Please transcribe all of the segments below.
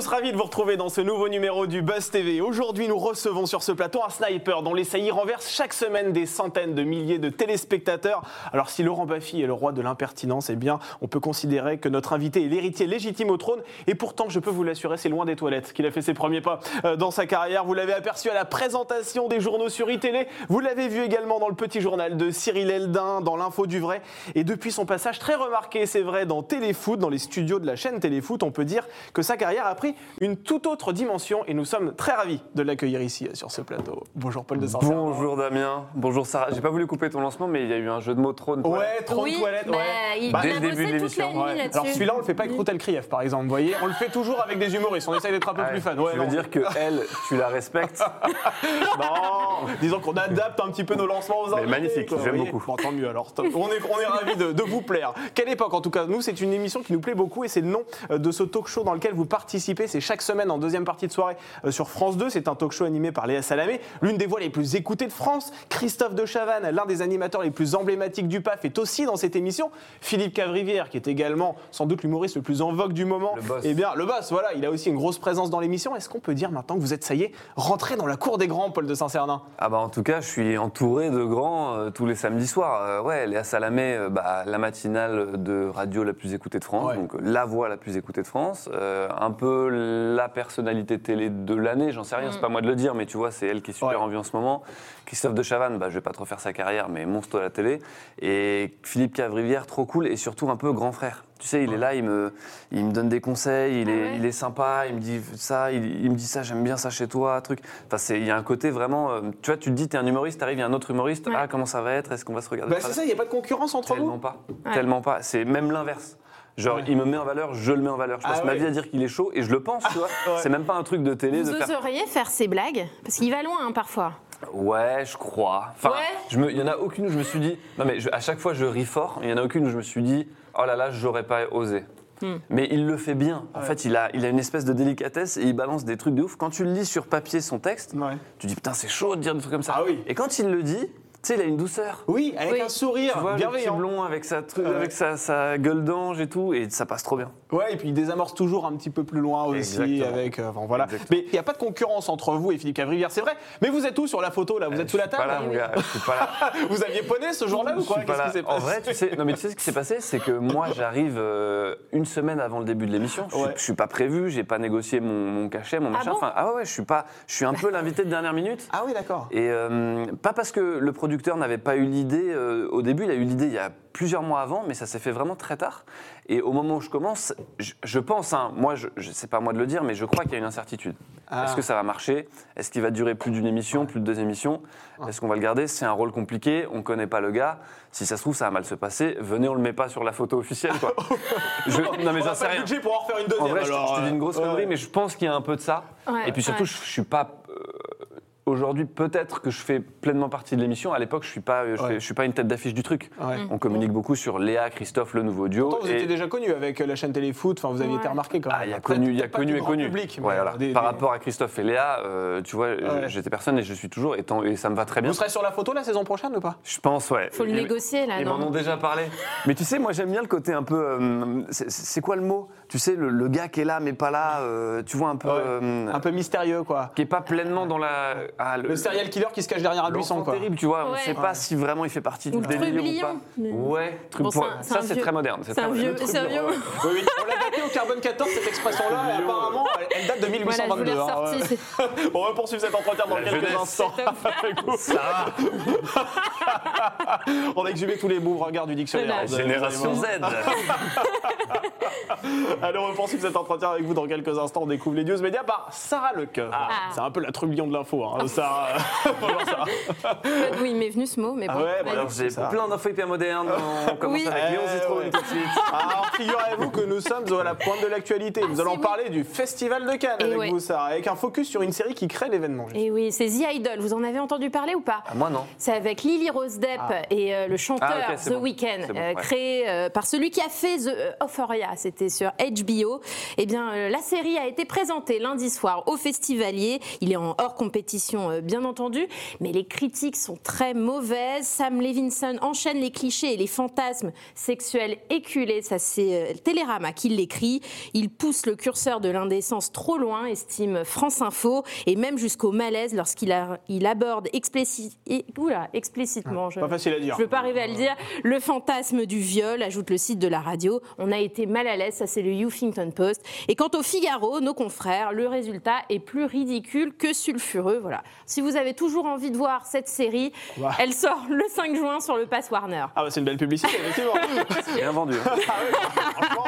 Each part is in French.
Tous, ravi de vous retrouver dans ce nouveau numéro du Buzz TV. Aujourd'hui, nous recevons sur ce plateau un sniper dont les saillies renversent chaque semaine des centaines de milliers de téléspectateurs. Alors, si Laurent Baffy est le roi de l'impertinence, eh bien, on peut considérer que notre invité est l'héritier légitime au trône. Et pourtant, je peux vous l'assurer, c'est loin des toilettes qu'il a fait ses premiers pas euh, dans sa carrière. Vous l'avez aperçu à la présentation des journaux sur iTélé. Vous l'avez vu également dans le petit journal de Cyril Eldin, dans l'info du vrai. Et depuis son passage très remarqué, c'est vrai, dans Téléfoot, dans les studios de la chaîne Téléfoot, on peut dire que sa carrière a pris une toute autre dimension et nous sommes très ravis de l'accueillir ici sur ce plateau. Bonjour Paul de saint Bonjour Damien, bonjour Sarah. J'ai pas voulu couper ton lancement, mais il y a eu un jeu de mots trône. Ouais, trop Oui, de toilettes, bah, ouais. il Bah, a dès le début de l'émission, Ouais. Alors celui-là, on le fait pas avec Routel Krief, par exemple, vous voyez. On le fait toujours avec des humoristes. On essaye d'être un peu plus fan. Ouais, Tu veux non. dire que elle, tu la respectes Non, disons qu'on adapte un petit peu nos lancements aux invités, magnifique, j'aime beaucoup. Bon, tant mieux alors. On est, on est ravis de, de vous plaire. Quelle époque en tout cas. Nous, c'est une émission qui nous plaît beaucoup et c'est le nom euh, de ce talk show dans lequel vous participez. C'est chaque semaine en deuxième partie de soirée euh, sur France 2. C'est un talk show animé par Léa Salamé, l'une des voix les plus écoutées de France. Christophe de Chavannes, l'un des animateurs les plus emblématiques du PAF, est aussi dans cette émission. Philippe Cavrivière, qui est également sans doute l'humoriste le plus en vogue du moment. Le boss. Eh bien, le boss, voilà, il a aussi une grosse présence dans l'émission. Est-ce qu'on peut dire maintenant que vous êtes, ça y est, rentré dans la cour des grands, Paul de Saint-Cernin? Ah bah en tout cas, je suis entouré de grands euh, tous les samedis soirs. Euh, ouais, Léa Salamé, euh, bah, la matinale de radio la plus écoutée de France, Ouais. donc la voix la plus écoutée de France. Un peu la personnalité télé de l'année, j'en sais rien, c'est pas moi de le dire, mais tu vois, c'est elle qui est super Ouais. en vue en ce moment. Christophe de Chavannes, bah, je vais pas trop faire sa carrière, mais monstre à la télé. Et Philippe Cavrivière, trop cool, et surtout un peu grand frère. Tu sais, il est là, il me, il me donne des conseils, il est, ouais il est sympa, il me dit ça, il, il me dit ça, j'aime bien ça chez toi, truc. Enfin, c'est- il y a un côté vraiment. euh, tu vois, tu te dis, t'es un humoriste, t'arrives, il y a un autre humoriste, Ouais. ah, comment ça va être Est-ce qu'on va se regarder Bah, de C'est ça, il n'y a pas de concurrence entre Tellement vous pas. Ouais. Tellement pas. C'est même l'inverse. Genre, Ouais. il me met en valeur, je le mets en valeur. Je Ah passe ma ouais. vie à dire qu'il est chaud et je le pense, tu vois. C'est même pas un truc de télé Vous de faire. oseriez faire ces blagues? Parce qu'il va loin hein, parfois. Ouais, je crois. Enfin, Ouais. il y en a aucune où je me suis dit. Non, mais je- à chaque fois, je ris fort. Il y en a aucune où je me suis dit, oh là là, j'aurais pas osé. Hmm. Mais il le fait bien. En fait, il a, il a une espèce de délicatesse et il balance des trucs de ouf. Quand tu le lis sur papier, son texte, Ouais. tu dis putain, c'est chaud de dire des trucs comme ça. Ah oui. Et quand il le dit, tu sais, il a une douceur. Oui, avec Oui. un sourire Tu vois, le petit bienveillant. blond avec sa, truc, Ouais. avec sa, sa gueule d'ange et tout, et ça passe trop bien. Ouais, et puis il désamorce toujours un petit peu plus loin aussi. Exactement. avec, euh, enfin, voilà. Exactement. Mais il n'y a pas de concurrence entre vous et Philippe Cavrivière, c'est vrai. Mais vous êtes où sur la photo là? Vous êtes sous la Euh, Je suis table? pas là, mon gars. Je suis pas là. Vous aviez poney ce jour-là ou quoi? Qu'est-ce qui s'est En vrai, tu sais, non mais tu sais ce qui s'est passé, c'est que moi j'arrive euh, une semaine avant le début de l'émission. Je, Ouais. je suis pas prévu, j'ai pas négocié mon, mon cachet, mon machin. bon? Enfin, ah ouais, ouais, je suis pas, je suis un peu l'invité de dernière minute. Ah oui, d'accord. Et euh, pas parce que le producteur n'avait pas eu l'idée euh, au début, il a eu l'idée il y a plusieurs mois avant, mais ça s'est fait vraiment très tard. Et au moment où je commence, je, je pense, hein, moi, je, je sais pas à moi de le dire, mais je crois qu'il y a une incertitude. Ah. Est-ce que ça va marcher? Est-ce qu'il va durer plus d'une émission, plus de deux émissions? Est-ce qu'on va le garder? C'est un rôle compliqué, on connaît pas le gars. Si ça se trouve, ça va mal se passer. Venez, on le met pas sur la photo officielle, quoi. Je- non mais j'en sais rien. budget pour en refaire une deuxième. En vrai, je, alors, je te dis une grosse euh, connerie, ouais. mais je pense qu'il y a un peu de ça. Ouais, et puis surtout, ouais. je, je suis pas. Aujourd'hui, peut-être que je fais pleinement partie de l'émission. À l'époque, je suis pas, je, fais- Ouais. je suis pas une tête d'affiche du truc. Ouais. On communique beaucoup sur Léa, Christophe, le nouveau duo. Pourtant, vous et- étiez déjà connu avec euh, la chaîne Téléfoot. Enfin, vous aviez été remarqué quand même. Ah, il y a Après, connu, il y a connu et connu. Public, mais, Ouais, voilà. des- Par des- rapport à Christophe et Léa, euh, tu vois, j'étais personne et je suis toujours, et, tant- et ça me va très bien. Vous serez sur la photo la saison prochaine ou pas? Je pense, ouais. Faut le négocier là. Ils m'en ont déjà parlé. Mais tu sais, moi j'aime bien le côté un peu. euh, c'est- quoi le mot? Tu sais, le, le gars qui est là mais pas là, euh, tu vois, un peu. Ouais. euh, Un peu mystérieux, quoi. qui est pas pleinement dans la. Ah, Le serial killer qui se cache derrière un buisson, quoi. terrible, tu vois, on Ouais. sait pas si vraiment il fait partie du le délire ou pas. Ouais, truc Bon, un- ça c'est très moderne. C'est un moderne. vieux. C'est un vieux. Oui, oui. On au carbone 14, cette expression-là, et apparemment, elle, elle date de Voilà, je vous 1822. l'ai hein. On va poursuivre cet entretien dans La quelques jeunesse. instants avec vous. On a exhumé tous les beaux regards du dictionnaire. Voilà. Génération. Z. Allez, on va poursuivre cet entretien avec vous dans quelques instants. On découvre les news médias par Sarah Lecoeur. Ah. C'est un peu la trublion de l'info, hein, Sarah. Sarah. D'où il m'est venu ce mot, mais Ah bon. ouais, bah Alors j'ai Ça. plein d'infos hyper modernes. On commence Oui. avec Léon Zitrone Ouais. tout de suite. Alors, figurez-vous que nous sommes à la pointe de l'actualité. Nous Ah, allons parler du Festival de Cannes Et avec ouais. vous, Sarah, avec un focus sur une série qui crée l'événement. Et oui, c'est The Idol. Vous en avez entendu parler ou pas Ah, moi, non. C'est avec Lily Rose Depp et euh, le chanteur Ah, The bon. Weeknd, bon, euh, ouais. créé euh, par celui qui a fait The Euphoria. C'était sur HBO. Eh bien, euh, la série a été présentée lundi soir au Festivalier. Il est en hors compétition, euh, bien entendu, mais les critiques sont très mauvaises. Sam Levinson enchaîne les clichés et les fantasmes sexuels éculés. Ça, c'est euh, Télérama qui l'écrit. Il pousse le curseur de l'indécence trop loin, estime France Info, et même jusqu'au malaise lorsqu'il il aborde et- oula, explicitement. je- Pas facile à dire. je ne veux pas arriver à le dire. Le fantasme du viol, ajoute le site de la radio. On a été mal à l'aise, ça c'est le Huffington Post. Et quant au Figaro, nos confrères, le résultat est plus ridicule que sulfureux. Voilà. Si vous avez toujours envie de voir cette série, elle sort le 5 juin sur le Pass Warner. Ah bah c'est une belle publicité, effectivement. Bien vendu. hein. Ah oui, franchement,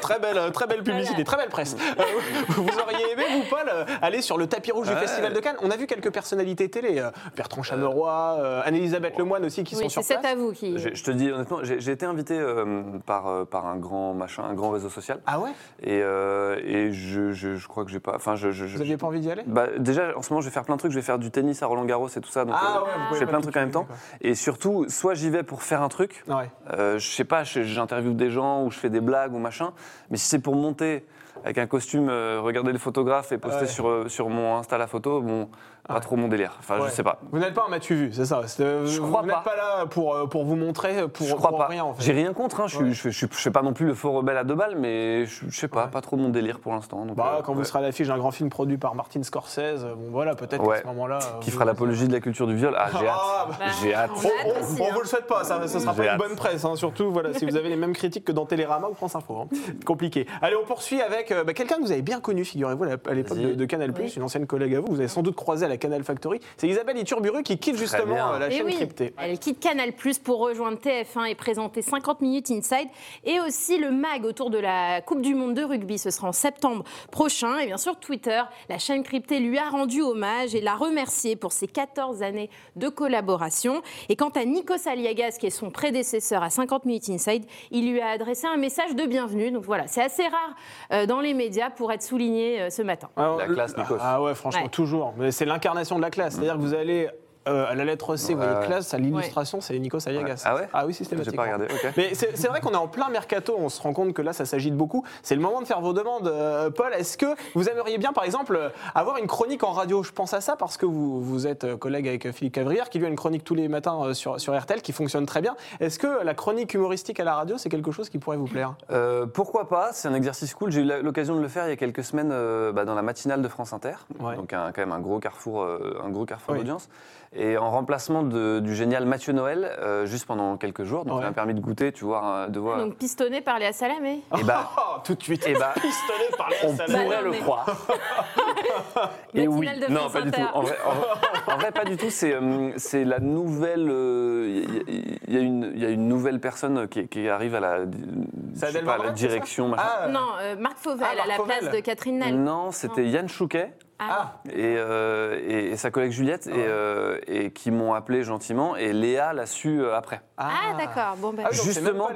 très belle, euh, très belle publicité, très belle presse. Euh, vous auriez aimé, vous, Paul, euh, aller sur le tapis rouge du. Festival de Cannes On a vu quelques personnalités télé, Bertrand Chameroy, Anne-Elisabeth Lemoine aussi, qui Oui, sont c'est sur place. à vous qui. Je, je te dis honnêtement, j'ai j'ai été invité euh, par, euh, par un grand machin, un grand réseau social. Ah ouais? Et, euh, et je, je, je crois que j'ai pas. Enfin, je, je, je- Vous aviez pas envie d'y aller? Bah, déjà, en ce moment, je vais faire plein de trucs. Je vais faire du tennis à Roland Garros et tout ça. Donc, Ah euh, ouais, vous je fais plein de trucs en même temps. Et surtout, soit j'y vais pour faire un truc. Ouais. euh, je sais pas, j'interviewe des gens ou je fais des blagues ou machin. Mais si c'est pour monter avec un costume, euh, regarder les photographes et poster Ouais. sur, euh, sur mon Insta la photo, bon, pas Ouais. trop mon délire. Enfin, Ouais. je sais pas. Vous n'êtes pas un Mathieu Vu, c'est ça c'est- euh, Je Vous crois n'êtes pas. pas là pour, euh, pour vous montrer, pour, je crois pour pas. rien en fait. J'ai rien contre. Hein. Je, suis- Ouais. je, fais- je, suis- je fais pas non plus le faux rebelle à deux balles, mais je, je sais pas, Ouais. pas trop mon délire pour l'instant. donc, Bah, euh, quand vous ouais. serez à l'affiche d'un grand film produit par Martin Scorsese, euh, bon voilà, peut-être Ouais. qu'à ce moment-là. euh, Qui vous- fera l'apologie de la culture du viol. Ah, j'ai hâte. Ah, bah, Bah, J'ai hâte. on On, aussi, on hein. vous le souhaite pas, ça, ça sera J'ai pas une hâte. bonne presse, hein, surtout voilà, si vous avez les mêmes critiques que dans Télérama ou France Info. hein. Compliqué. Allez, on poursuit avec euh, bah, quelqu'un que vous avez bien connu, figurez-vous, à à l'époque Vas-y. de, de Canal+, Oui. une ancienne collègue à vous, vous avez sans doute croisé à la Canal Factory. C'est Isabelle Iturburu qui quitte justement euh, la Eh chaîne oui, cryptée. Elle quitte Canal Plus pour rejoindre TF1 et présenter 50 minutes inside et aussi le mag autour de la Coupe du Monde de rugby. Ce sera en septembre prochain. Et bien sûr, Twitter, la chaîne cryptée lui a rendu hommage et l'a remercié pour ses 14 années de collaboration. Et quant à Nikos Aliagas, qui est son prédécesseur à 50 minutes inside, il lui a adressé un message de bienvenue. Donc voilà, c'est assez rare euh, dans les médias pour être souligné euh, ce matin. Alors, La classe, Nikos. Ah ouais, franchement, Ouais. toujours. Mais c'est l'incarnation de la classe. C'est-à-dire que vous allez euh, à la lettre C, vous voyez classe, à l'illustration, c'est Nikos Aliagas. Ah ouais Ah oui, J'ai systématiquement. pas regardé. Ok. Mais c'est c'est vrai qu'on est en plein mercato, on se rend compte que là, ça s'agite beaucoup. C'est le moment de faire vos demandes. Euh, Paul, est-ce que vous aimeriez bien, par exemple, avoir une chronique en radio? Je pense à ça parce que vous, vous êtes euh, collègue avec Philippe Cavrière, qui lui a une chronique tous les matins sur, sur RTL, qui fonctionne très bien. Est-ce que la chronique humoristique à la radio, c'est quelque chose qui pourrait vous plaire? Euh, pourquoi pas? C'est un exercice cool. J'ai eu l'occasion de le faire il y a quelques semaines euh, bah, dans la matinale de France Inter, Ouais. donc un- quand même un gros carrefour, euh, un gros carrefour Oui. d'audience. Et en remplacement de- du génial Mathieu Noël, euh, juste pendant quelques jours, donc Ouais. ça m'a permis de goûter, tu vois, euh, de voir. Donc pistonné par Léa Salamé. Et bah, Oh, Tout de suite, Eh ben, pistonné par les on salades. Bah pourrait non, le mais- croire. Et oui, Matinale de non, France pas du tout. Inter. En vrai, en- en vrai, pas du tout. C'est euh, c'est la nouvelle. euh, Il y, a- il y a une- il y a une nouvelle personne qui, qui arrive à la, je sais Adèle pas, à la Morvan, c'est ça? direction. machin. Ah, Non, euh, Marc Fauvel Ah, Marc à la Fauvel. place de Catherine Nel. Non, c'était Yann Chouquet. Ah, et, euh, et- et sa collègue Juliette, et, euh, et qui m'ont appelé gentiment, et Léa l'a su euh, après. Ah, d'accord. Bon, ben. Ah Justement,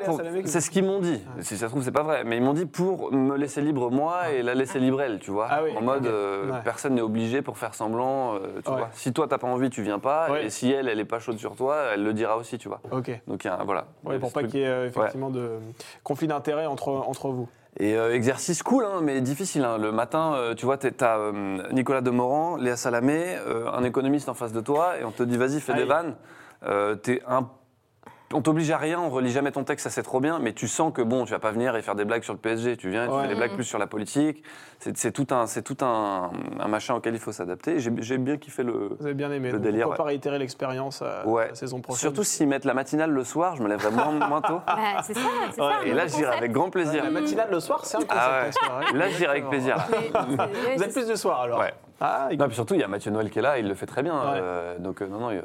c'est ce qu'ils m'ont dit. Si ça se trouve, c'est pas vrai, mais ils m'ont dit pour me laisser libre moi et la laisser libre elle, tu vois. Ah oui, en mode, euh, Ouais. personne n'est obligé pour faire semblant, euh, tu Ouais. vois. Si toi t'as pas envie, tu viens pas, Ouais. et si elle, elle est pas chaude sur toi, elle le dira aussi, tu vois. Ok. Donc y a voilà. Ouais, pour pas qu'il y ait effectivement de conflit d'intérêts entre, entre vous. Et euh, exercice cool, hein, mais difficile. hein. Le matin, euh, tu vois, t'es- t'as euh, Nicolas Demorand, Léa Salamé, euh, un économiste en face de toi, et on te dit vas-y, fais Aïe. des vannes. T'es un- On t'oblige à rien, on relit jamais ton texte, ça c'est trop bien, mais tu sens que bon, tu vas pas venir et faire des blagues sur le PSG, tu viens, et tu Ouais. fais des blagues plus sur la politique. C'est tout un, c'est tout un, un machin auquel il faut s'adapter. J'ai bien kiffé le. Vous avez bien aimé. Le donc délire, pourquoi ouais. pas réitérer l'expérience Ouais. la saison prochaine Surtout s'ils mettent la matinale le soir, je me lèverai moins, moins tôt. Bah, c'est ça, c'est ça. un Et là, j'irai concept. avec grand plaisir. La matinale le soir, c'est un concept. Ah soi, ouais. Là, j'irai avec plaisir. Vous êtes plus de soir alors Ah, Non, puis surtout, il y a Mathieu Noël qui est là, il le fait très bien. Ouais. euh, donc, euh, non, non, il est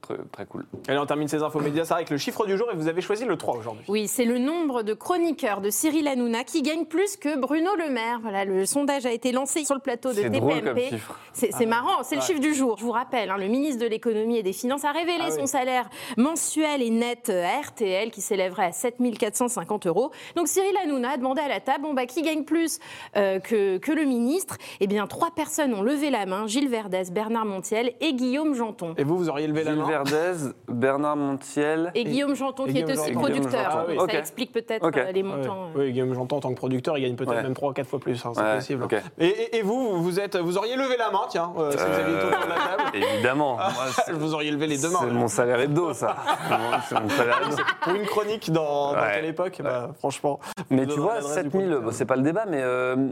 très, très, cool. Allez, on termine ces infos médias, ça avec le chiffre du jour et vous avez choisi le 3 aujourd'hui. Oui, c'est le nombre de chroniqueurs de Cyril Hanouna qui gagne plus que Bruno Le Maire. Voilà, le sondage a été lancé sur le plateau de C'est drôle comme TPMP. chiffre. C'est c'est marrant, c'est le chiffre du jour. Je vous rappelle, hein, le ministre de l'économie et des finances a révélé Ah oui. son salaire mensuel et net à RTL qui s'élèverait à 7 450 euros. Donc Cyril Hanouna a demandé à la table, bon, bah, qui gagne plus euh, que, que le ministre? Eh bien, trois personnes ont levé la main, Gilles Verdez, Bernard Montiel et Guillaume Janton. Et vous, vous auriez levé la Gilles main Verdez, Bernard Montiel. Et Guillaume Janton, et qui est aussi Janton. producteur. Janton. Ah Ça. Ok. explique peut-être euh, les montants. euh. Oui, Guillaume J'entends en tant que producteur, il gagne peut-être Ouais. même 3 ou 4 fois plus, hein, c'est Ouais, possible. Et, vous, vous, êtes, vous auriez levé la main, tiens, euh, si vous aviez été autour de la table Évidemment. Moi, c'est- Vous auriez levé les deux mains. C'est mon salaire hebdo, ça. C'est mon salaire hebdo. Pour une chronique dans, dans Ouais. quelle époque? Bah, Franchement. Mais tu vois, l'adresse du 7000, producteur. bon, c'est pas le débat, mais euh,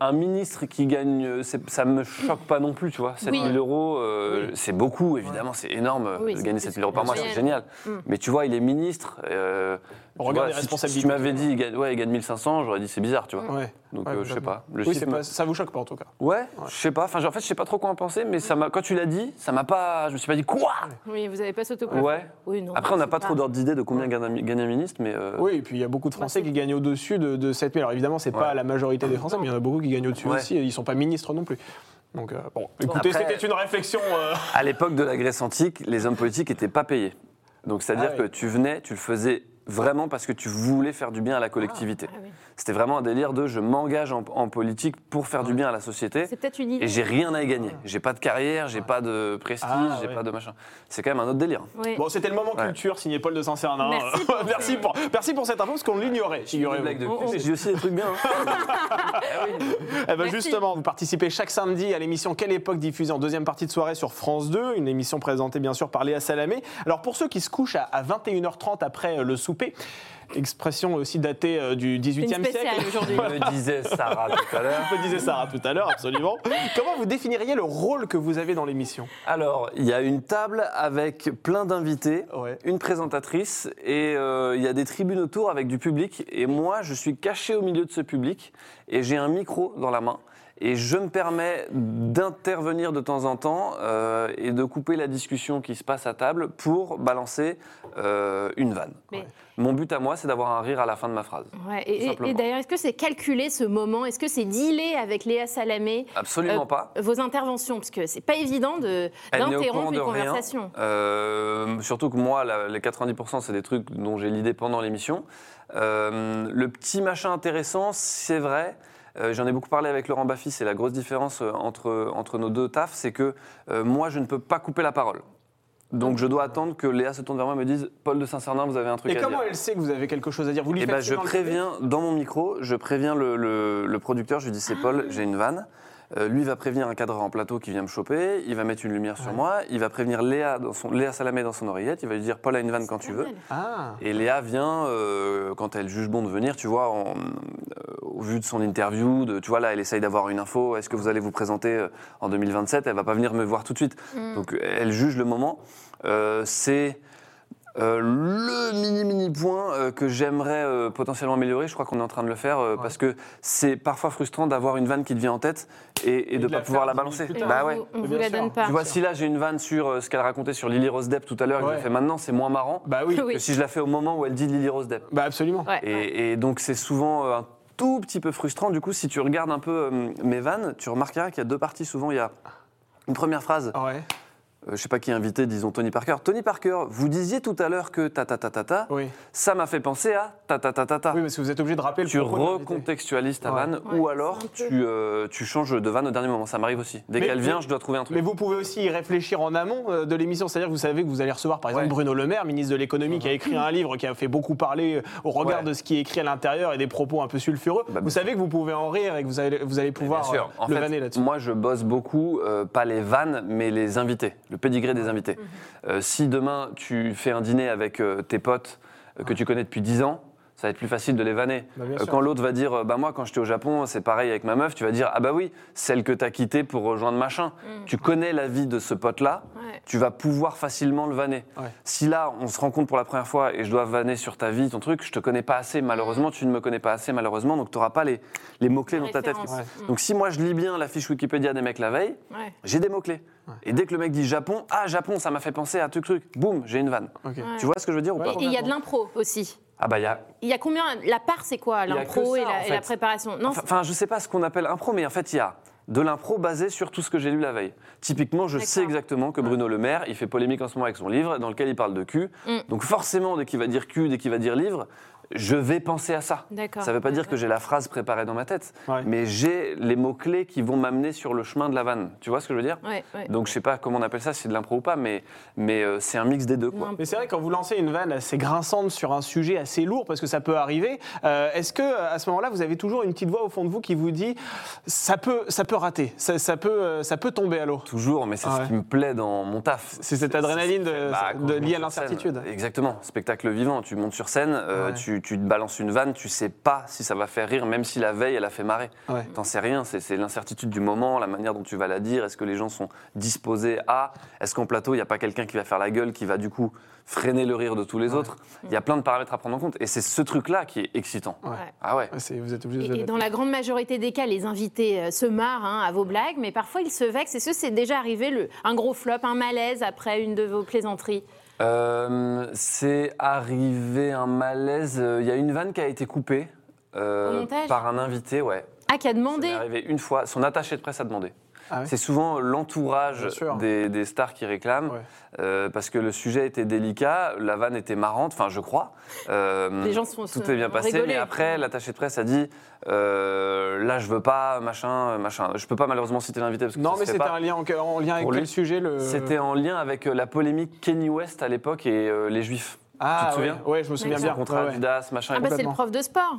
un ministre qui gagne, euh, ça me choque pas non plus, tu vois. 7000 euros, euh, c'est beaucoup, évidemment, c'est énorme. Oui, de gagner c'est 7000 euros par mois, c'est génial. Mm. Mais tu vois, il est ministre. euh, On tu regarde vois, les si tu- responsabilités. Si tu m'avais dit, il gagne, ouais, il gagne 1500, j'aurais dit c'est bizarre, tu vois. Ouais. Donc Ouais, euh, je sais complètement. pas. Le Oui, chiffre c'est me- pas, ça vous choque pas en tout cas. Ouais, je sais pas. Enfin, en fait, je sais pas trop quoi en penser, mais ça m'a. Quand tu l'as dit, ça m'a pas. Je me suis pas dit quoi? Oui, vous n'avez pas sauté Ouais. Oui, non. Après, on n'a pas trop d'ordre d'idée de combien gagne un, gagne un ministre, mais. euh, Oui, et puis il y a beaucoup de Français Bah, qui gagnent au-dessus de, de 7000. Alors évidemment, c'est pas la majorité des Français, mais il y en a beaucoup qui gagnent au-dessus Ouais. aussi. Et ils sont pas ministres non plus. Donc, euh, bon, écoutez, Après- c'était une réflexion. euh, À l'époque de la Grèce antique, les hommes politiques n'étaient pas payés. Donc c'est-à-dire Ah oui. que tu venais, tu le faisais vraiment parce que tu voulais faire du bien à la collectivité. Ah oui. C'était vraiment un délire de je m'engage en, en politique pour faire du bien à la société. C'est peut-être une idée. Et j'ai rien à y gagner. J'ai pas de carrière, j'ai pas de prestige, Ah, j'ai ouais. pas de machin. C'est quand même un autre délire. Oui. Bon, c'était le moment Ouais. culture signé Paul de Saint-Cernin. Merci pour merci, pour, merci pour cette info parce qu'on l'ignorait. mais j'ai aussi des trucs bien. hein. Eh ben Merci. justement, vous participez chaque samedi à l'émission Quelle époque diffusée en deuxième partie de soirée sur France 2, une émission présentée bien sûr par Léa Salamé. Alors pour ceux qui se couchent à, à 21h30 après euh, le souper, expression aussi datée euh, du Une 18e spéciale siècle. aujourd'hui. Me disait Sarah tout à l'heure. Me disait Sarah tout à l'heure, absolument. Comment vous définiriez le rôle que vous avez dans l'émission? Alors, il y a une table avec plein d'invités, Ouais. une présentatrice et euh, il y a des tribunes autour avec du public. Et moi, je suis caché au milieu de ce public et j'ai un micro dans la main. Et je me permets d'intervenir de temps en temps euh, et de couper la discussion qui se passe à table pour balancer euh, une vanne. Mais- Mon but à moi, c'est d'avoir un rire à la fin de ma phrase. Ouais, et- d'ailleurs, est-ce que c'est calculé ce moment? Est-ce que c'est dealé avec Léa Salamé? Absolument euh, pas. Vos interventions Parce que c'est pas évident d'interrompre une conversation. Surtout que moi, la- les 90%, c'est des trucs dont j'ai l'idée pendant l'émission. Le petit machin intéressant, c'est vrai. Euh, J'en ai beaucoup parlé avec Laurent Baffy, c'est la grosse différence euh, entre, entre nos deux tafs, c'est que euh, moi, je ne peux pas couper la parole. Donc je dois attendre que Léa se tourne vers moi et me dise Paul de Saint-Cernin, vous avez un truc Et à comment dire. elle sait que vous avez quelque chose à dire? Vous lui Eh faites ben, je dans le public préviens dans mon micro, je préviens le, le- le producteur, je lui dis c'est Paul, j'ai une vanne. Euh, lui va prévenir un cadreur en plateau qui vient me choper, il va mettre une lumière sur moi, il va prévenir Léa, dans son, Léa Salamé dans son oreillette, il va lui dire Paul a une vanne quand tu veux. Ah, Et Léa vient, euh, quand elle juge bon de venir, tu vois, en- euh, au vu de son interview, de, tu vois, là, elle essaye d'avoir une info, est-ce que vous allez vous présenter euh, en 2027 Elle va pas venir me voir tout de suite. Donc, elle juge le moment. Euh, c'est euh, le mini mini point euh, que j'aimerais euh, potentiellement améliorer. Je crois qu'on est en train de le faire euh, parce que c'est parfois frustrant d'avoir une vanne qui te vient en tête et, et de de ne pas pouvoir la balancer. Et. Bah on ouais. on vous la donne pas. Tu vois, si là j'ai une vanne sur euh, ce qu'elle racontait sur Lily Rose Depp tout à l'heure, et que je la fais maintenant, c'est moins marrant bah oui, Oui. que si je la fais au moment où elle dit Lily Rose Depp. bah absolument. Ouais. Et, et donc c'est souvent euh, un tout petit peu frustrant. Du coup, si tu regardes un peu euh, mes vannes, tu remarqueras qu'il y a deux parties. Souvent, il y a une première phrase. Je sais pas qui est invité, disons Tony Parker. Tony Parker, vous disiez tout à l'heure que ta ta ta ta ta. oui. Ça m'a fait penser à ta ta ta ta ta. Oui, parce que vous êtes obligé de rappeler le Tu recontextualises ta Ouais. vanne Ouais, ou alors tu, euh, tu changes de vanne au dernier moment. Ça m'arrive aussi. Dès qu'elle vient, je dois trouver un truc. Mais vous pouvez aussi y réfléchir en amont euh, de l'émission, c'est-à-dire que vous savez que vous allez recevoir par exemple Ouais. Bruno Le Maire, ministre de l'économie, qui a écrit un livre qui a fait beaucoup parler euh, au regard Ouais. de ce qui est écrit à l'intérieur et des propos un peu sulfureux. Bah, vous savez que vous pouvez en rire et que vous allez, vous allez pouvoir Bien sûr. euh, En le fait, vanner là-dessus. moi, je bosse beaucoup, euh, pas les vannes, mais les invités, le pédigré des invités. Mhm. Euh, si demain, tu fais un dîner avec euh, tes potes euh, que tu connais depuis 10 ans, ça va être plus facile de les vanner. Bah, Euh, quand l'autre va dire, bah moi quand j'étais au Japon, c'est pareil avec ma meuf, tu vas dire, ah bah oui, celle que t'as quittée pour rejoindre machin. Tu connais la vie de ce pote-là, Ouais. tu vas pouvoir facilement le vanner. Ouais. Si là, on se rencontre pour la première fois et je dois vanner sur ta vie, ton truc, je te connais pas assez, malheureusement, tu ne me connais pas assez, malheureusement, donc tu n'auras pas les, les mots-clés dans ta tête. Ouais. Donc si moi je lis bien la fiche Wikipédia des mecs la veille, Ouais. j'ai des mots-clés. Et dès que le mec dit Japon, ah Japon, ça m'a fait penser à truc truc, boum, j'ai une vanne. Tu vois ce que je veux dire ou pas Et il y a de l'impro aussi. Ah bah il y a Il y a combien? La part, c'est quoi? L'impro et, la, en et la fait. préparation Non, Enfin, enfin, je sais pas ce qu'on appelle impro, mais en fait, il y a de l'impro basé sur tout ce que j'ai lu la veille. Typiquement, je sais exactement que Bruno Le Maire, il fait polémique en ce moment avec son livre dans lequel il parle de cul. Mm. Donc forcément, dès qu'il va dire cul, dès qu'il va dire livre, je vais penser à ça. Ça ne veut pas dire que j'ai la phrase préparée dans ma tête, Ouais. mais j'ai les mots-clés qui vont m'amener sur le chemin de la vanne. Tu vois ce que je veux dire? Ouais, ouais. Donc je sais pas comment on appelle ça, si c'est de l'impro ou pas, mais, mais euh, c'est un mix des deux. Quoi. Mais c'est vrai, quand vous lancez une vanne assez grinçante sur un sujet assez lourd, parce que ça peut arriver, euh, est-ce que à ce moment-là, vous avez toujours une petite voix au fond de vous qui vous dit ça peut, ça peut rater, ça, ça peut, euh, ça peut tomber à l'eau? Toujours, mais c'est ouais. ce qui me plaît dans mon taf. C'est cette adrénaline de- Bah, de- liée à l'incertitude. Exactement, spectacle vivant. Tu montes sur scène, euh, Ouais. Tu, tu te balances une vanne, tu sais pas si ça va faire rire, même si la veille elle a fait marrer. Ouais. T'en sais rien, c'est l'incertitude du moment, la manière dont tu vas la dire. Est-ce que les gens sont disposés à Est-ce qu'en plateau, il n'y a pas quelqu'un qui va faire la gueule, qui va du coup freiner le rire de tous les autres? Il y a plein de paramètres à prendre en compte. Et c'est ce truc-là qui est excitant. Ouais. Ah ouais Vous êtes obligé de. Et, et dans la grande majorité des cas, les invités euh, se marrent hein, à vos blagues, mais parfois ils se vexent. Est-ce que c'est déjà arrivé le, un gros flop, un malaise après une de vos plaisanteries Euh, c'est arrivé un malaise. Il y a une vanne qui a été coupée euh, Au montage par un invité, ouais. Ah, qui a demandé arrivé une fois. Son attaché de presse a demandé. Ah ouais C'est souvent l'entourage des, des stars qui réclament, Ouais. euh, parce que le sujet était délicat, la vanne était marrante, enfin je crois. Euh, Les gens sont- Tout est bien passé, rigolé. mais après l'attaché de presse a dit euh, là je veux pas machin machin. Je peux pas malheureusement citer l'invité parce que Non, ça mais c'était un lien en, en lien avec lui, quel sujet le... C'était en lien avec la polémique Kenny West à l'époque et euh, les Juifs. Ah, tu te souviens ouais, ouais, je me souviens bien. Contrat Ouais, ouais. Adidas, machin. Ah, et bah c'est le prof de sport.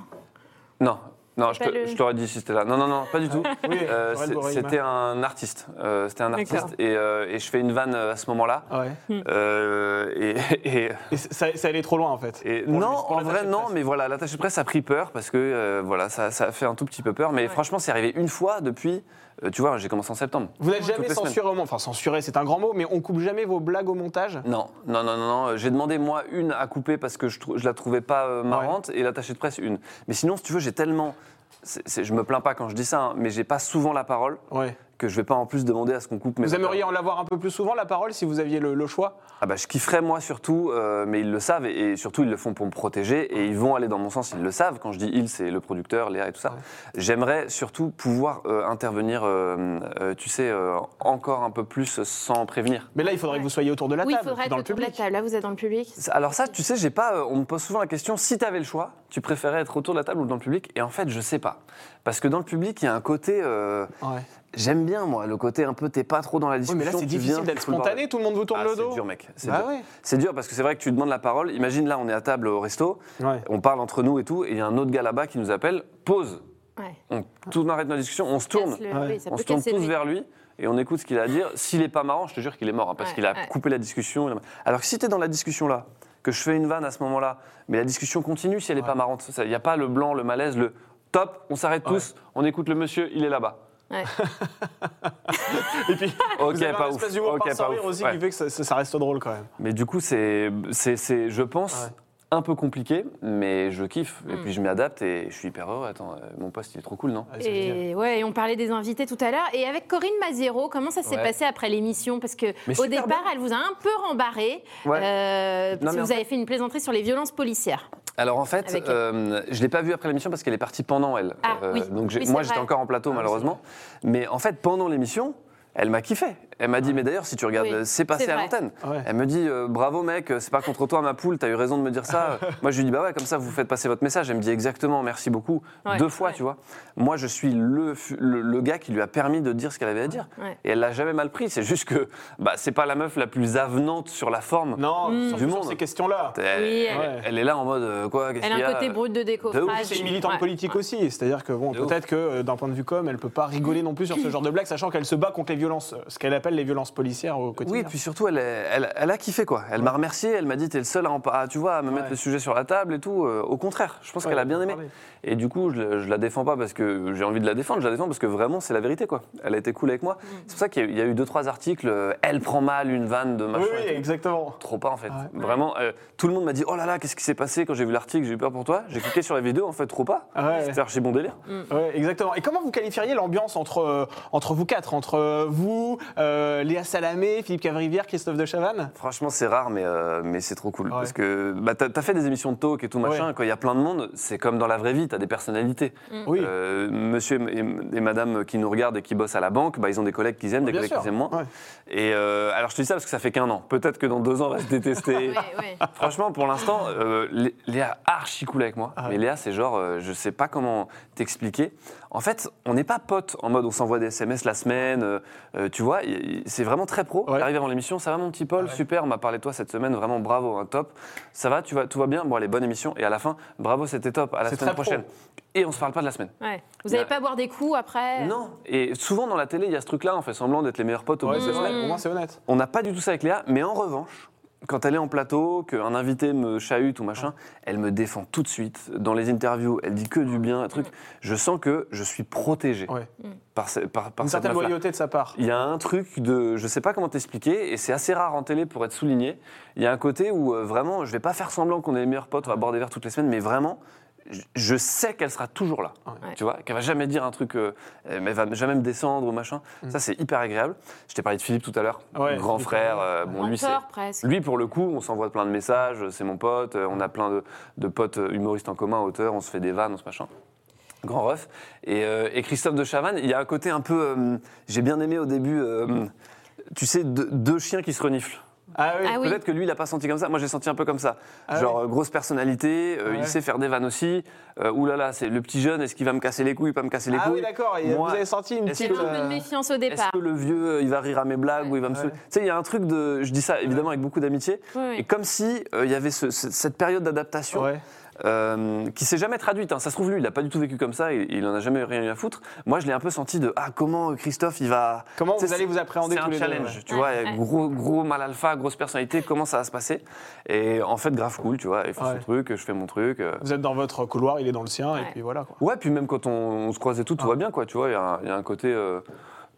Non, non, je te- le- je t'aurais dit si c'était là. Non, non, non, pas du tout. Oui, Euh, Aurel c'est- Borima. c'était un artiste. Euh, c'était un D'accord. artiste et, euh, et je fais une vanne à ce moment-là. Ah ouais. Euh, et, et- Et ça, ça allait trop loin en fait. et Pour lui, non, pour en l'attaché vrai de non, presse. mais voilà, l'attaché de presse a pris peur parce que euh, voilà, ça, ça a fait un tout petit peu peur. Mais franchement, c'est arrivé une fois depuis. Euh, tu vois, j'ai commencé en septembre. Vous n'êtes jamais censuré au montage. Enfin, censuré, c'est un grand mot, mais on coupe jamais vos blagues au montage Non, non, non, non, non. euh, J'ai demandé moi une à couper parce que je, je la trouvais pas euh, marrante et l'attaché de presse une. Mais sinon, si tu veux, j'ai tellement. c'est- c'est- je me plains pas quand je dis ça, hein, mais j'ai pas souvent la parole Ouais. Que je vais pas en plus demander à ce qu'on coupe mes Vous aimeriez en avoir un peu plus souvent la parole si vous aviez le, le choix? Ah bah, je kifferais moi surtout, euh, mais ils le savent et, et surtout ils le font pour me protéger et ils vont aller dans mon sens, ils le savent. Quand je dis ils, c'est le producteur, Léa et tout ça. J'aimerais surtout pouvoir euh, intervenir, euh, euh, tu sais, euh, encore un peu plus sans prévenir. Mais là, il faudrait que vous soyez autour de la oui, il table, faudrait être dans le autour de la public. table. Là, vous êtes dans le public. Alors ça, tu sais, j'ai pas. euh, On me pose souvent la question si tu avais le choix, tu préférais être autour de la table ou dans le public? Et en fait, je sais pas, parce que dans le public, il y a un côté. euh, Ouais. J'aime bien moi, le côté un peu t'es pas trop dans la Oui, discussion. mais là, c'est tu difficile viens, d'être spontané, tout le monde vous tourne Ah, le dos. C'est dur, mec. C'est Bah dur. ouais. C'est dur parce que c'est vrai que tu demandes la parole. Imagine là, on est à table au resto, Ouais. on parle entre nous et tout, et il y a un autre gars là-bas qui nous appelle, pause. Ouais. On tourne, arrête notre discussion, on se tourne, le- oui, on se tourne tous vers lui. Et on écoute ce qu'il a à dire. S'il est pas marrant, je te jure qu'il est mort, hein, parce Ouais, qu'il a ouais. coupé la discussion. Alors que si tu es dans la discussion là, que je fais une vanne à ce moment-là, mais la discussion continue si elle est pas marrante. Il n'y a pas le blanc, le malaise, le top, on s'arrête tous, on écoute le monsieur, il est là-bas. Ouais. Et puis, Ok, vous avez pas un ouf. espèce d'humour Ok, par pas aussi Ouais. qui fait que ça, ça- ça reste drôle quand même. Mais du coup, c'est, c'est, c'est, je pense, Ouais. un peu compliqué, mais je kiffe. Et Mm. puis je m'adapte et je suis hyper heureux. Attends, euh, mon poste, il est trop cool, non? Et ouais, et on parlait des invités tout à l'heure. Et avec Corinne Mazero, comment ça s'est Ouais. passé après l'émission? Parce que Mais au départ, elle vous a un peu rembarré. Ouais. euh, parce Non, que vous avez fait une plaisanterie sur les violences policières. Alors en fait, euh, je l'ai pas vue après l'émission parce qu'elle est partie pendant elle. Ah, Euh, oui. Donc Oui, moi j'étais encore en plateau Ah, malheureusement. Mais en fait pendant l'émission, elle m'a kiffé. Elle m'a dit mais d'ailleurs si tu regardes, Oui, euh, c'est passé à l'antenne. Ouais. Elle me dit euh, bravo mec, c'est pas contre toi ma poule, t'as eu raison de me dire ça. moi je lui dis bah ouais comme ça vous faites passer votre message. Elle me dit exactement merci beaucoup Ouais, deux fois ouais. tu vois. Moi je suis le, le, le gars qui lui a permis de dire ce qu'elle avait à dire. Ouais. Et elle l'a jamais mal pris. C'est juste que bah c'est pas la meuf la plus avenante sur la forme. Non, Mm. Du sur monde. ces questions-là. Elle, Oui, elle- elle- elle est là en mode euh, quoi qu'est-ce Elle a y un côté brut de décoffrage. C'est une militante politique aussi, c'est-à-dire que bon, peut-être que d'un point de vue com, elle peut pas rigoler non plus sur ce genre de blague, sachant qu'elle se bat contre les violences, ce qu'elle appelle rappelle les violences policières au quotidien. Oui, puis surtout, elle, est- elle, elle a kiffé, quoi. Elle m'a remercié, elle m'a dit, t'es le seul à, en pa- à, tu vois, à me mettre Ouais. le sujet sur la table et tout. Euh, au contraire, je pense Ouais, qu'elle a bien aimé. Et du coup, je, je la défends pas parce que j'ai envie de la défendre, je la défends parce que vraiment, c'est la vérité, quoi. Elle a été cool avec moi. C'est pour ça qu'il y a eu- il y, a eu deux, trois articles, euh, elle prend mal une vanne de machin. oui, et exactement. Trop pas en fait. Vraiment, euh, tout le monde m'a dit Oh là là, qu'est-ce qui s'est passé quand j'ai vu l'article J'ai eu peur pour toi. J'ai cliqué sur la vidéo, en fait, trop pas. C'était archi bon délire. Ouais, exactement. Et comment vous qualifieriez l'ambiance entre, entre vous quatre Entre vous, euh, Léa Salamé, Philippe Cavrivière, Christophe de Chavannes Franchement, c'est rare, mais, euh, mais c'est trop cool. Ouais. Parce que bah, t'as as fait des émissions de talk et tout machin. Ouais. Quand il y a plein de monde, c'est comme dans la vraie vie, t'as des personnalités. Oui. Euh, monsieur et, et madame qui nous regardent et qui bossent à la banque, bah, ils ont des collègues qu'ils aiment, des Bien collègues qu'ils aiment moins. Ouais. Et euh, alors, je te dis ça parce que ça fait qu'un an. Peut-être que dans deux ans, on va se détester. Ouais, ouais. Franchement, pour l'instant, euh, Lé- Léa archi cool avec moi. Ah ouais. Mais Léa, c'est genre, euh, je sais pas comment t'expliquer. En fait, on n'est pas potes en mode on s'envoie des SMS la semaine. euh, euh, tu vois, c'est vraiment très pro. Ouais. Avant l'émission, ça va mon petit Paul, Ah ouais. super, on m'a parlé de toi cette semaine, vraiment bravo, hein, top. Ça va, tu vas, tout va bien Bon, allez, bonne émission. Et à la fin, bravo, c'était top, à la semaine pro. prochaine. Et on se parle pas de la semaine. Ouais. Vous n'allez pas boire des coups après? Non. Et souvent dans la télé, il y a ce truc-là, on fait semblant d'être les meilleurs potes au Ouais, bout de la semaine. C'est honnête. On n'a pas du tout ça avec Léa, mais en revanche, quand elle est en plateau, qu'un invité me chahute ou machin, elle me défend tout de suite. Dans les interviews, elle dit que du bien, un truc. Je sens que je suis protégé Ouais. par, ce- par, par Une cette certaine meuf-là. loyauté de sa part. Il y a un truc de, je sais pas comment t'expliquer, et c'est assez rare en télé pour être souligné. Il y a un côté où euh, vraiment, je vais pas faire semblant qu'on est les meilleurs potes, on va boire des verres toutes les semaines, mais vraiment, je- sais qu'elle sera toujours là. Ouais. Tu vois, qu'elle va jamais dire un truc, euh, euh, mais elle va jamais me descendre ou machin. Ça, c'est hyper agréable. Je t'ai parlé de Philippe tout à l'heure, Ouais, grand Philippe. frère. euh, bon, lui, c'est. Lui, pour le coup, on s'envoie plein de messages, c'est mon pote, euh, on a plein de, de potes euh, humoristes en commun, auteurs, on se fait des vannes, on se machin. Grand ref. Et, euh, et Christophe de Chavannes, il y a un côté un peu. euh, J'ai bien aimé au début, euh, tu sais, deux, deux chiens qui se reniflent. Ah oui. Ah oui. Peut-être que lui, il n'a pas senti comme ça. Moi, j'ai senti un peu comme ça. Ah Genre, euh, grosse personnalité, euh, il sait faire des vannes aussi. Euh, ouh là là, c'est le petit jeune, est-ce qu'il va me casser les couilles, pas me casser les Ah couilles oui, d'accord. Vous avez senti une est-ce Il y petite. un peu de méfiance au Est-ce départ. que le vieux, euh, il va rire à mes blagues ou il va me Ouais. saouler Tu sais, il y a un truc de. Je dis ça évidemment avec beaucoup d'amitié. Et comme si euh, il y avait ce- ce- cette période d'adaptation Ouais. Euh, qui s'est jamais traduite. hein. Ça se trouve, lui, il n'a pas du tout vécu comme ça, il, il en a jamais rien eu à foutre. Moi, je l'ai un peu senti de Ah, comment euh, Christophe, il va. Comment vous allez vous appréhender C'est un les deux, challenge, ouais. tu vois, Ouais, gros, gros mal alpha, grosse personnalité, comment ça va se passer? Et en fait, grave cool, tu vois, il fait Ouais. son truc, je fais mon truc. euh. Vous êtes dans votre couloir, il est dans le sien, et puis voilà. Quoi. Ouais, puis même quand on, on se croise et tout, tout va bien, quoi, tu vois, il y, a un- il y a un côté. euh,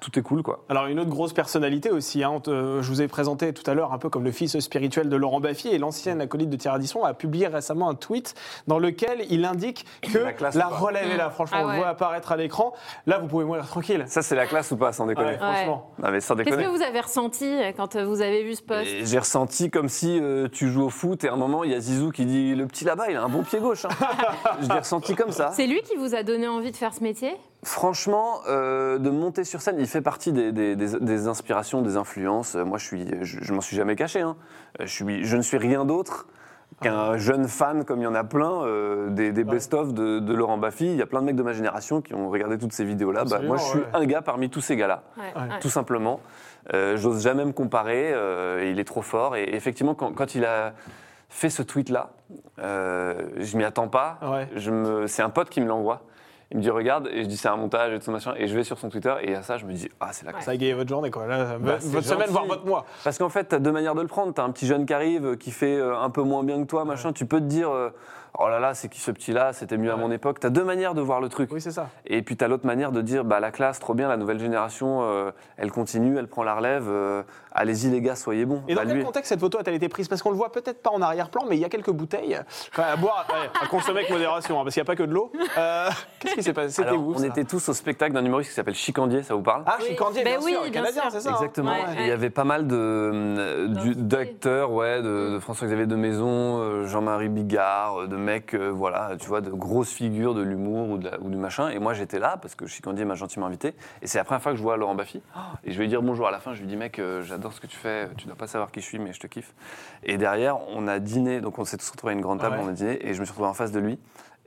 tout est cool, quoi. Alors une autre grosse personnalité aussi, hein, te- je vous ai présenté tout à l'heure un peu comme le fils spirituel de Laurent Baffy et l'ancienne acolyte de Thierry Ardisson a publié récemment un tweet dans lequel il indique que La la, classe relève est là. Franchement, Ah on le voit apparaître à l'écran. Là, vous pouvez mourir tranquille. Ça, c'est la classe ou pas, sans déconner? Ouais, franchement. Non, mais sans Qu'est-ce que vous avez ressenti euh, quand euh, vous avez vu ce post Et J'ai ressenti comme si euh, tu joues au foot et à un moment, il y a Zizou qui dit Le petit là-bas, il a un bon pied gauche. hein. Je l'ai ressenti comme ça. C'est lui qui vous a donné envie de faire ce métier? Franchement, euh, de monter sur scène, il fait partie des, des- des- des inspirations, des influences. Euh, Moi, je, suis, je, je m'en suis jamais caché. hein. Euh, Je, suis, je ne suis rien d'autre qu'un jeune fan, comme il y en a plein, euh, des, des best-of de, de Laurent Baffy. Il y a plein de mecs de ma génération qui ont regardé toutes ces vidéos-là. Bah, moi, je suis ouais. un gars parmi tous ces gars-là. Ouais, Ouais. ouais. tout simplement. Euh, J'ose jamais me comparer, euh, il est trop fort. Et effectivement, quand, quand il a fait ce tweet-là, euh, je m'y attends pas. Ouais. Je me- C'est un pote qui me l'envoie. Il me dit regarde, et je dis c'est un montage et tout machin, et je vais sur son Twitter, et à ça je me dis ah c'est la classe. Ça a égayé votre journée, quoi. Là, Bah, votre semaine, gentil. voire votre mois. Parce qu'en fait, tu as deux manières de le prendre. Tu as un petit jeune qui arrive, euh, qui fait euh, un peu moins bien que toi, machin. Tu peux te dire, euh, oh là là, c'est qui ce petit-là? C'était mieux à mon époque. Tu as deux manières de voir le truc. Oui, c'est ça. Et puis tu as l'autre manière de dire, bah, la classe, trop bien, la nouvelle génération, euh, elle continue, elle prend la relève. euh, Allez-y les gars, soyez bons. Et dans Bah, quel lui- contexte cette photo a-t-elle été prise? Parce qu'on le voit peut-être pas en arrière-plan, mais il y a quelques bouteilles Enfin, à boire, ouais, à consommer avec modération, hein, parce qu'il n'y a pas que de l'eau. Euh, Qu'est-ce qui s'est passé? C'était où on ça? était tous au spectacle d'un humoriste qui s'appelle Chicandier, ça vous parle? Ah, Oui. Chicandier, bien oui, sûr, bien canadien, c'est ça hein? Exactement. Ouais, Il y avait pas mal euh, d'acteurs, ouais, de, de François-Xavier de Maison, euh, Jean-Marie Bigard, de mecs, euh, voilà, tu vois, de grosses figures de l'humour ou, de la- ou du machin. Et moi, j'étais là parce que Chicandier m'a gentiment invité. Et c'est la première fois que je vois Laurent Baffy. Et je vais lui dire bonjour à la fin. Je lui dis, mec, euh, j'adore ce que tu fais. Tu dois pas savoir qui je suis, mais je te kiffe. Et derrière, on a dîné. Donc, on s'est tous retrouvés à une grande table, Ouais. on a dîné. Et je me suis retrouvé en face de lui.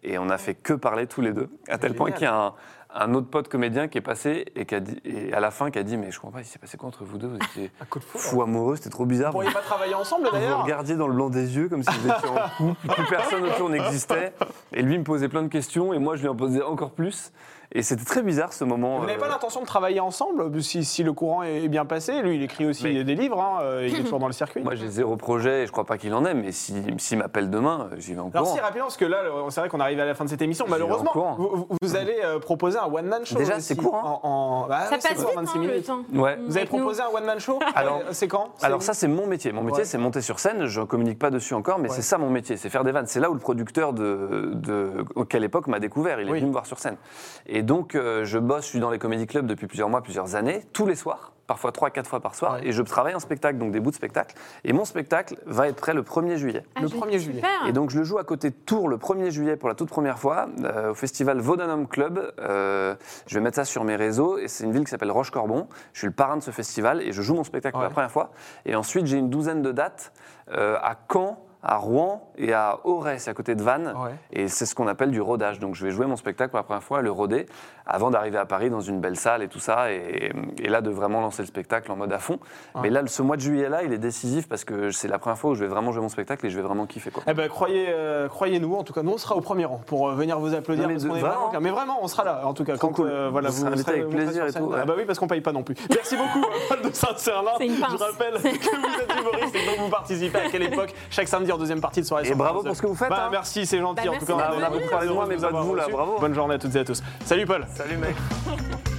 Et on a fait que parler tous les deux. À tel point Génial. qu'il y a un, un autre pote comédien qui est passé et, qui a dit, et à la fin qui a dit Mais je comprends pas, il s'est passé quoi entre vous deux Vous étiez de fou amoureux, c'était trop bizarre. Vous Vous pourriez pas travailler ensemble vous d'ailleurs regardiez dans le blanc des yeux comme si vous étiez en couple, plus personne autour n'existait. Et lui il me posait plein de questions et moi je lui en posais encore plus. Et c'était très bizarre ce moment. Vous n'avez euh, pas l'intention de travailler ensemble si, si le courant est bien passé Lui, il écrit aussi Mais- des livres, hein, euh, il est toujours dans le circuit. Moi, j'ai zéro projet et je crois pas qu'il en ait, mais s'il s'il m'appelle demain, euh, j'y vais en Alors courant. si rapidement, parce que là, c'est vrai qu'on arrive à la fin de cette émission, malheureusement, vous, vous- vous allez euh, proposer un one-man show. Déjà, c'est court, hein. en, en- bah, Ça c'est passe vite, 26 hein, le minutes. temps. Ouais. Vous avez nous. proposé un one-man show? Alors- Euh, C'est quand? Alors ça c'est mon métier. Mon métier Ouais. c'est monter sur scène. Je communique pas dessus encore, mais Ouais. c'est ça mon métier, c'est faire des vannes. C'est là où le producteur de, de auquel époque m'a découvert. Il est Oui. venu me voir sur scène. Et donc euh, je bosse, je suis dans les comédie clubs depuis plusieurs mois, plusieurs années, tous les soirs, parfois trois, quatre fois par soir, Ouais. et je travaille en spectacle, donc des bouts de spectacle. Et mon spectacle va être prêt le 1er juillet. Ah, Le je- 1er juillet. Super. Et donc je le joue à côté de Tours le 1er juillet pour la toute première fois euh, au festival Vaudanum Club. Euh, je vais mettre ça sur mes réseaux et c'est une ville qui s'appelle Roche-Corbon. Je suis le parrain de ce festival et je joue mon spectacle pour la première fois. Et ensuite j'ai une douzaine de dates euh, à Caen, à Rouen et à Auray, c'est à côté de Vannes. Ouais. Et c'est ce qu'on appelle du rodage. Donc je vais jouer mon spectacle pour la première fois, le roder, avant d'arriver à Paris dans une belle salle et tout ça. Et, et là, de vraiment lancer le spectacle en mode à fond. Mais là, ce mois de juillet-là, il est décisif parce que c'est la première fois où je vais vraiment jouer mon spectacle et je vais vraiment kiffer. Quoi. Eh ben, croyez, euh, croyez-nous, en tout cas, nous on sera au premier rang pour euh, venir vous applaudir. Non, mais parce de- vraiment vraiment- mais vraiment, on sera là, en tout cas. Trop quand, cool. euh, voilà, Vous serez invité serez- avec vous plaisir et tout, ouais. Ah bah oui, parce qu'on paye pas non plus. Merci beaucoup, Paul de pince. Je rappelle que vous êtes humoriste et donc vous participez à quelle époque? Chaque samedi en deuxième partie de soirée. Et sur bravo France pour ce que vous faites, Bah, hein. Merci, c'est gentil. Bah, en tout cas, on a venu. beaucoup parlé de moi, mais pas de vous, là, bravo. Bonne journée à toutes et à tous. Salut Paul. Salut mec